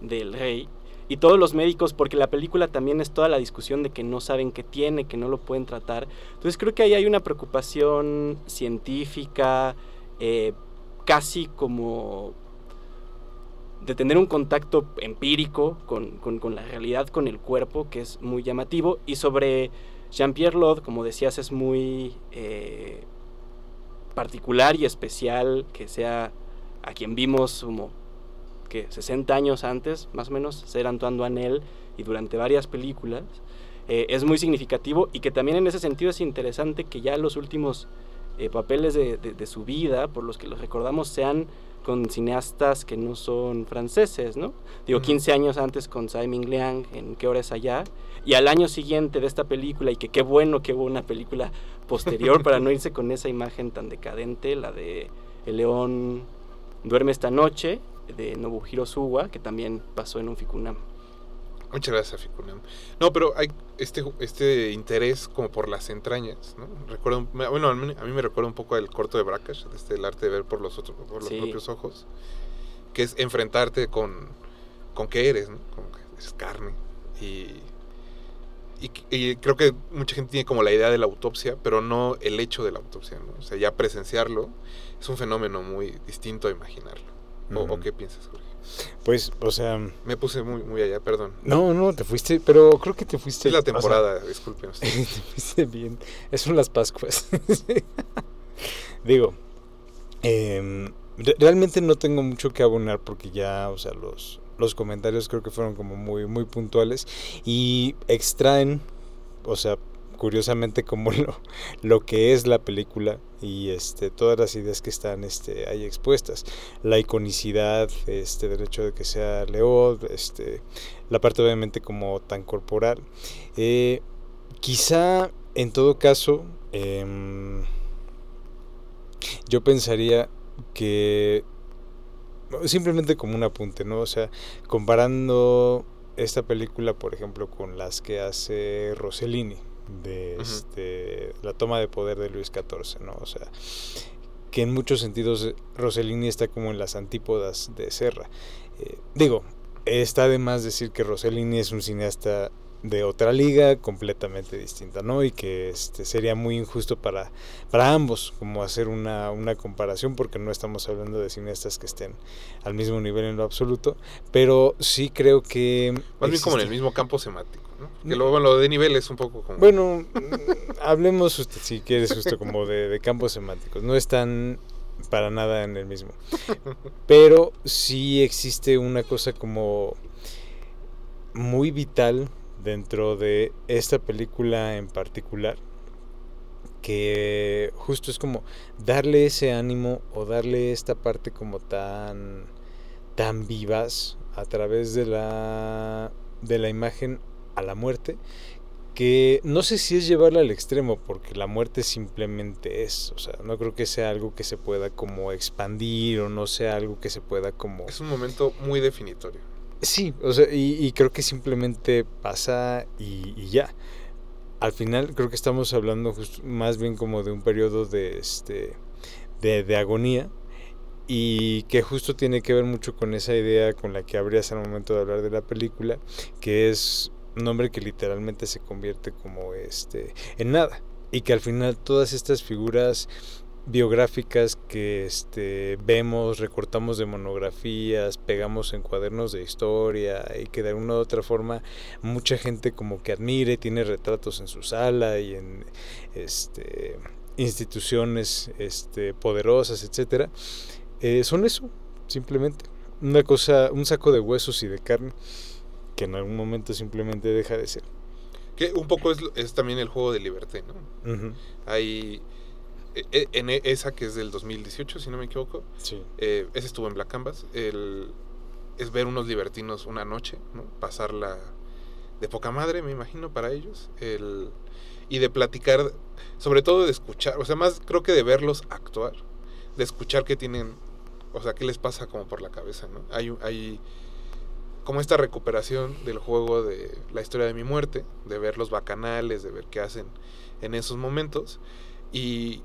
del rey. Y todos los médicos, porque la película también es toda la discusión de que no saben qué tiene, que no lo pueden tratar. Entonces creo que ahí hay una preocupación científica, eh, casi como de tener un contacto empírico con, con- la realidad, con el cuerpo, que es muy llamativo. Y sobre Jean-Pierre Lot, como decías, es muy eh, particular y especial que sea a quien vimos como que 60 años antes, más o menos, ser Antoine Duanel y durante varias películas. Eh, es muy significativo y que también en ese sentido es interesante que ya los últimos eh, papeles de, de- de su vida, por los que los recordamos, sean con cineastas que no son franceses, ¿no? Digo, Ujú. 15 años antes con Simon Liang en ¿Qué hora es allá? Y al año siguiente de esta película, y que qué bueno que hubo una película posterior para no irse con esa imagen tan decadente, la de El León duerme esta noche, de Nobuhiro Suwa, que también pasó en un Ficunam. Muchas gracias, Ficunam. No, pero hay este, este interés como por las entrañas, ¿no? Recuerdo, bueno, a mí, a mí me recuerda un poco el corto de Brackish, este, el arte de ver por los, otros, por los Sí. propios ojos, que es enfrentarte con, con qué eres, ¿no? Como que es carne. Y, y, y creo que mucha gente tiene como la idea de la autopsia, pero no el hecho de la autopsia, ¿no? O sea, ya presenciarlo es un fenómeno muy distinto a imaginarlo. ¿O, qué piensas, Jorge? Pues, o sea, Me puse muy, muy allá, perdón. no, no, te fuiste, pero creo que te fuiste. Es la o sea, temporada, disculpen ustedes. te fuiste bien. Es son las Pascuas. Digo, re- realmente no tengo mucho que abonar porque ya, o sea, los, los comentarios creo que fueron como muy, muy puntuales y extraen, o sea, curiosamente como lo, lo que es la película y este todas las ideas que están este ahí expuestas la iconicidad este del hecho de que sea Leo este la parte obviamente como tan corporal eh, quizá en todo caso em, yo pensaría que simplemente como un apunte, ¿no? O sea, comparando esta película, por ejemplo, con las que hace Rossellini de este, la toma de poder de Luis XIV, ¿no? O sea, que en muchos sentidos eh, Rossellini está como en las antípodas de Serra. Eh, digo, está de más decir que Rossellini es un cineasta de otra liga completamente distinta, ¿no? Y que este, sería muy injusto para, para ambos como hacer una, una comparación porque no estamos hablando de cineastas que estén al mismo nivel en lo absoluto, pero sí creo que... Más bien como en el mismo campo semántico, Que luego lo de nivel es un poco como... Bueno, mm, hablemos si quieres justo como de, de campos semánticos, no están para nada en el mismo, pero sí existe una cosa como muy vital dentro de esta película en particular que justo es como darle ese ánimo o darle esta parte como tan tan vivaz a través de la de la imagen a la muerte que no sé si es llevarla al extremo porque la muerte simplemente es, o sea, no creo que sea algo que se pueda como expandir o no sea algo que se pueda como Es un momento muy definitorio. Sí, o sea, y, y creo que simplemente pasa y, y ya. Al final creo que estamos hablando just- más bien como de un periodo de este de, de agonía y que justo tiene que ver mucho con esa idea con la que abrías al momento de hablar de la película, que es un hombre que literalmente se convierte como este en nada y que al final todas estas figuras biográficas que este, vemos, recortamos de monografías, pegamos en cuadernos de historia y que de alguna u otra forma mucha gente como que admire, tiene retratos en su sala y en este, instituciones este, poderosas, etcétera, eh, son eso, simplemente. Una cosa, un saco de huesos y de carne que en algún momento simplemente deja de ser. Que un poco es, es también el juego de Liberté, ¿no? Hay... e- e- En e- esa que es del 2018, si no me equivoco, Sí. eh, ese estuvo en Black Canvas, el, es ver unos libertinos una noche, ¿no? Pasarla de poca madre, me imagino, para ellos, el, y de platicar, sobre todo de escuchar, o sea, más creo que de verlos actuar, de escuchar qué tienen, o sea, qué les pasa como por la cabeza, ¿no? Hay, hay como esta recuperación del juego de la historia de mi muerte, de ver los bacanales, de ver qué hacen en esos momentos, y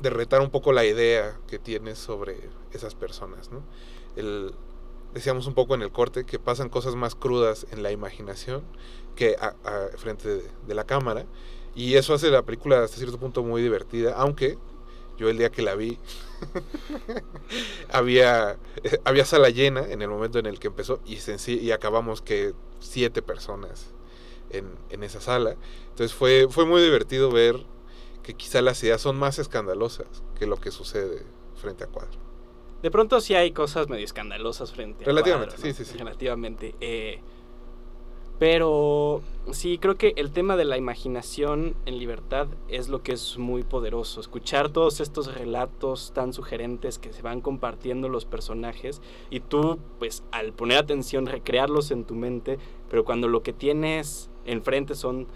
de retar un poco la idea que tienes sobre esas personas, ¿no? El, decíamos un poco en el corte que pasan cosas más crudas en la imaginación que a, a- frente de, de la cámara y eso hace la película hasta cierto punto muy divertida, aunque yo el día que la vi había eh, había sala llena en el momento en el que empezó y, y acabamos que siete personas en, en esa sala. Entonces fue, fue muy divertido ver que quizá las ideas son más escandalosas que lo que sucede frente a cuadro. De pronto sí hay cosas medio escandalosas frente a Relativamente, cuadro, ¿no? sí, sí, sí. Relativamente. eh, pero sí, creo que el tema de la imaginación en libertad es lo que es muy poderoso. Escuchar todos estos relatos tan sugerentes que se van compartiendo los personajes y tú, pues, al poner atención, recrearlos en tu mente, pero cuando lo que tienes enfrente son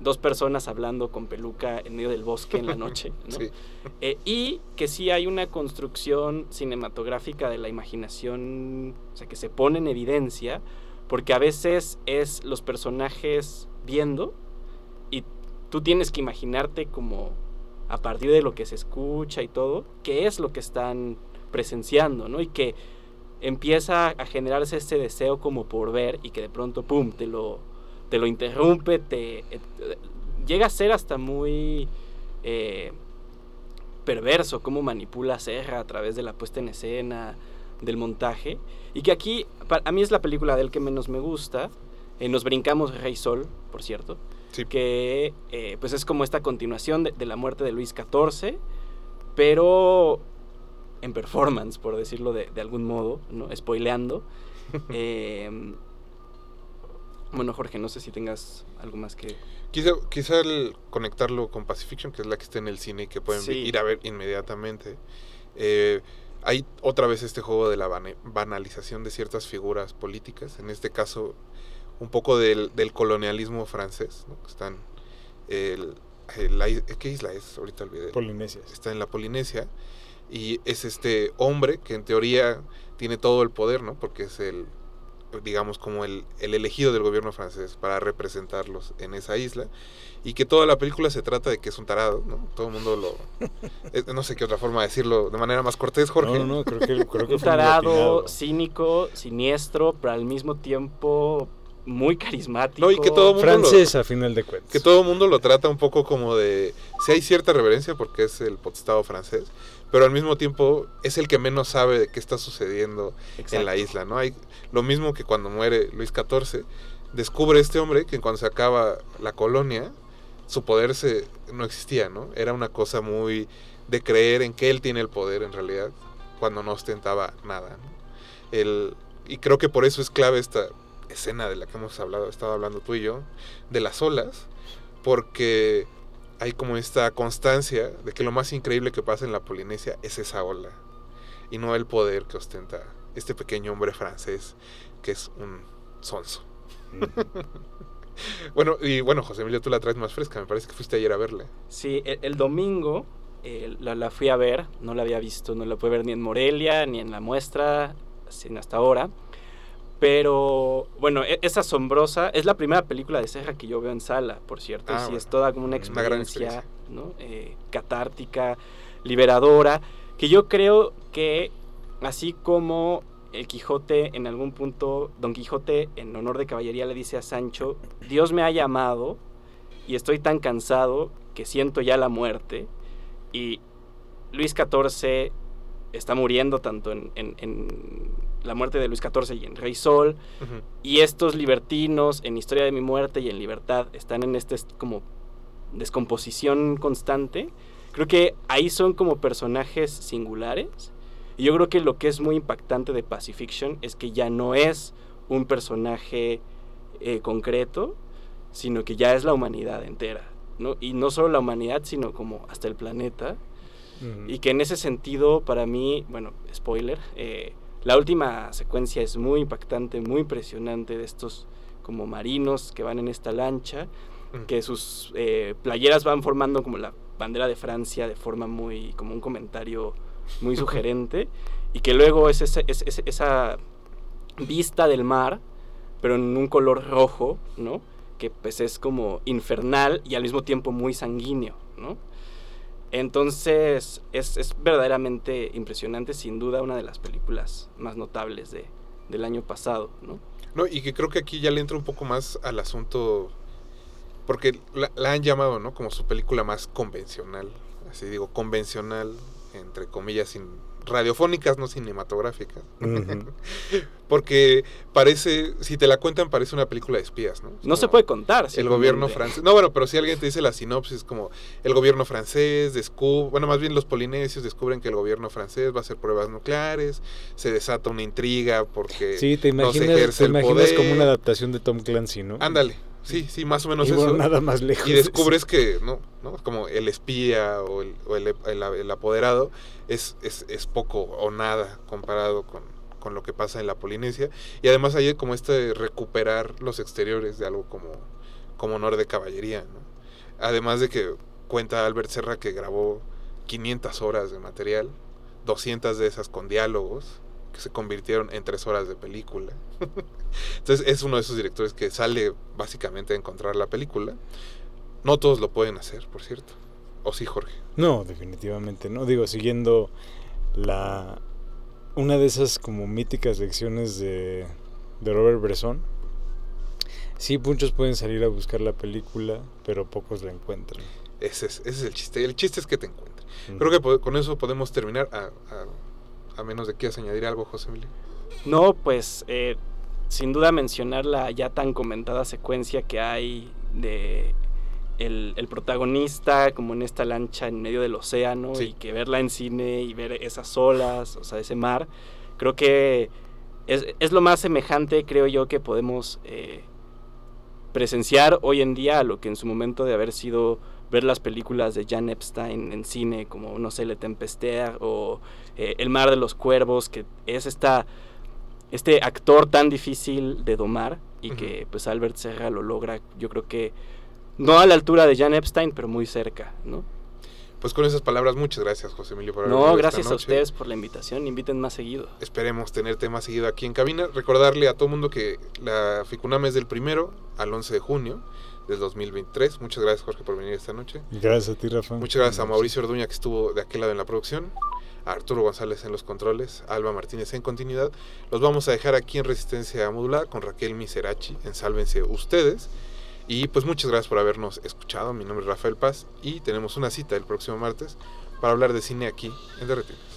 dos personas hablando con peluca en medio del bosque en la noche, ¿no? Sí. Eh, y que sí hay una construcción cinematográfica de la imaginación, o sea, que se pone en evidencia, porque a veces es los personajes viendo y tú tienes que imaginarte como a partir de lo que se escucha y todo, qué es lo que están presenciando, ¿no? Y que empieza a generarse ese deseo como por ver y que de pronto, ¡pum!, te lo, te lo interrumpe, te, eh, llega a ser hasta muy... eh, perverso cómo manipula a Serra a través de la puesta en escena, del montaje. Y que aquí, a mí es la película del que menos me gusta. Eh, nos brincamos Rey Sol, por cierto. Sí. Que eh, pues es como esta continuación de, de la muerte de Luis XIV, pero en performance, por decirlo de, de algún modo, ¿no? Spoileando. Eh, bueno, Jorge, no sé si tengas algo más que... Quizá, quizá el conectarlo con Pacifiction, que es la que está en el cine y que pueden Sí. ir a ver inmediatamente. Eh, hay otra vez este juego de la banalización de ciertas figuras políticas, en este caso un poco del, del colonialismo francés, ¿no? Están el, el- ¿qué isla es? Ahorita olvidé. Polinesia. está en la Polinesia y es este hombre que en teoría tiene todo el poder, ¿no? Porque es el, digamos, como el, el elegido del gobierno francés para representarlos en esa isla y que toda la película se trata de que es un tarado, ¿no? Todo el mundo lo... eh, no sé qué otra forma de decirlo de manera más cortés, Jorge. No, no, no, creo que, creo que Un tarado, cínico, siniestro, pero al mismo tiempo muy carismático. No, y que todo mundo lo- Francés, a final de cuentas. Que todo el mundo lo trata un poco como de... Si hay cierta reverencia porque es el potestado francés, pero al mismo tiempo es el que menos sabe de qué está sucediendo en la isla, ¿no? Hay lo mismo que cuando muere Luis XIV, descubre este hombre que cuando se acaba la colonia, su poder se, no existía, ¿no? Era una cosa muy de creer en que él tiene el poder en realidad, cuando no ostentaba nada, ¿no? El, y creo que por eso es clave esta escena de la que hemos hablado, estado hablando tú y yo, de las olas, porque hay como esta constancia de que lo más increíble que pasa en la Polinesia es esa ola y no el poder que ostenta este pequeño hombre francés que es un sonso. Bueno, y bueno, José Emilio, tú la traes más fresca, me parece que fuiste ayer a verla. Sí, el, el domingo eh, la, la fui a ver, no la había visto, no la pude ver ni en Morelia, ni en la muestra, sino hasta ahora. Pero bueno, e- es asombrosa. Es la primera película de Serra que yo veo en sala, por cierto. Ah, y sí, bueno. es toda como una experiencia, ¿no? Eh, catártica, liberadora. Que yo creo que, así como el Quijote en algún punto, Don Quijote en honor de caballería le dice a Sancho, Dios me ha llamado y estoy tan cansado que siento ya la muerte. Y Luis XIV está muriendo tanto en, en- en la muerte de Luis XIV y en Rey Sol. Y estos libertinos en Historia de mi muerte y en Libertad están en este est- como descomposición constante. Creo que ahí son como personajes singulares. Y yo creo que lo que es muy impactante de Pacifiction es que ya no es un personaje eh, concreto, sino que ya es la humanidad entera. ¿no? Y no solo la humanidad, sino como hasta el planeta. Y que en ese sentido, para mí, bueno, spoiler, eh, la última secuencia es muy impactante, muy impresionante de estos como marinos que van en esta lancha, que sus eh, playeras van formando como la bandera de Francia de forma muy, como un comentario muy sugerente, y que luego es, ese- es- es- esa vista del mar, pero en un color rojo, ¿no? Que pues es como infernal y al mismo tiempo muy sanguíneo, ¿no? Entonces es, es verdaderamente impresionante, sin duda una de las películas más notables de, del año pasado, ¿no? No, y que creo que aquí ya le entra un poco más al asunto, porque la, la han llamado, ¿no? Como su película más convencional, así digo, convencional, entre comillas, sin radiofónicas, no cinematográficas. Porque parece, si te la cuentan, parece una película de espías, ¿no? Es No se puede contar. El gobierno francés. No, bueno, pero si alguien te dice la sinopsis, como el gobierno francés descubre, bueno, más bien los polinesios descubren que el gobierno francés va a hacer pruebas nucleares, se desata una intriga porque Sí, te no se imaginas, ejerce te el imaginas poder. como una adaptación de Tom Clancy, ¿no? Ándale, sí, sí, más o menos y bueno, eso. nada más lejos. Y descubres que, ¿no? ¿no? Como el espía o el, o el- el- el apoderado es, es, es poco o nada comparado con, con lo que pasa en la Polinesia. Y además hay como este recuperar los exteriores de algo como, como honor de caballería, ¿no? Además de que cuenta Albert Serra que grabó 500 horas de material, 200 de esas con diálogos, que se convirtieron en tres horas de película. Entonces es uno de esos directores que sale básicamente a encontrar la película. No todos lo pueden hacer, por cierto. ¿O sí, Jorge? No, definitivamente no. Digo, siguiendo la una de esas como míticas lecciones de, de Robert Bresson. Sí, muchos pueden salir a buscar la película, pero pocos la encuentran. Ese es, ese es el chiste. El chiste es que te encuentres. Ujú. Creo que con eso podemos terminar. A menos de que quieras añadir algo, José Emilio. No, pues eh, sin duda mencionar la ya tan comentada secuencia que hay de el, el protagonista como en esta lancha en medio del océano Sí. y que verla en cine y ver esas olas, o sea, ese mar, creo que es, es lo más semejante, creo yo, que podemos eh, presenciar hoy en día a lo que en su momento de haber sido ver las películas de Jan Epstein en cine, como, no sé, Le Tempestaire o eh, El Mar de los Cuervos, que es esta, este actor tan difícil de domar y que pues Albert Serra lo logra, yo creo que no a la altura de Jan Epstein, pero muy cerca, ¿no? Pues con esas palabras, muchas gracias, José Emilio, por No, esta gracias a ustedes por la invitación, inviten más seguido. Esperemos tenerte más seguido aquí en cabina. Recordarle a todo mundo que la Ficuname es del primero al 11 de junio del 2023. Muchas gracias, Jorge, por venir esta noche. Gracias a ti, Rafa. Muchas gracias a Mauricio Orduña, que estuvo de aquel lado en la producción. A Arturo González en los controles. A Alba Martínez en continuidad. Los vamos a dejar aquí en Resistencia Modular con Raquel Miserachi en Sálvense Ustedes. Y pues muchas gracias por habernos escuchado. Mi nombre es Rafael Paz y tenemos una cita el próximo martes para hablar de cine aquí en Derretinas.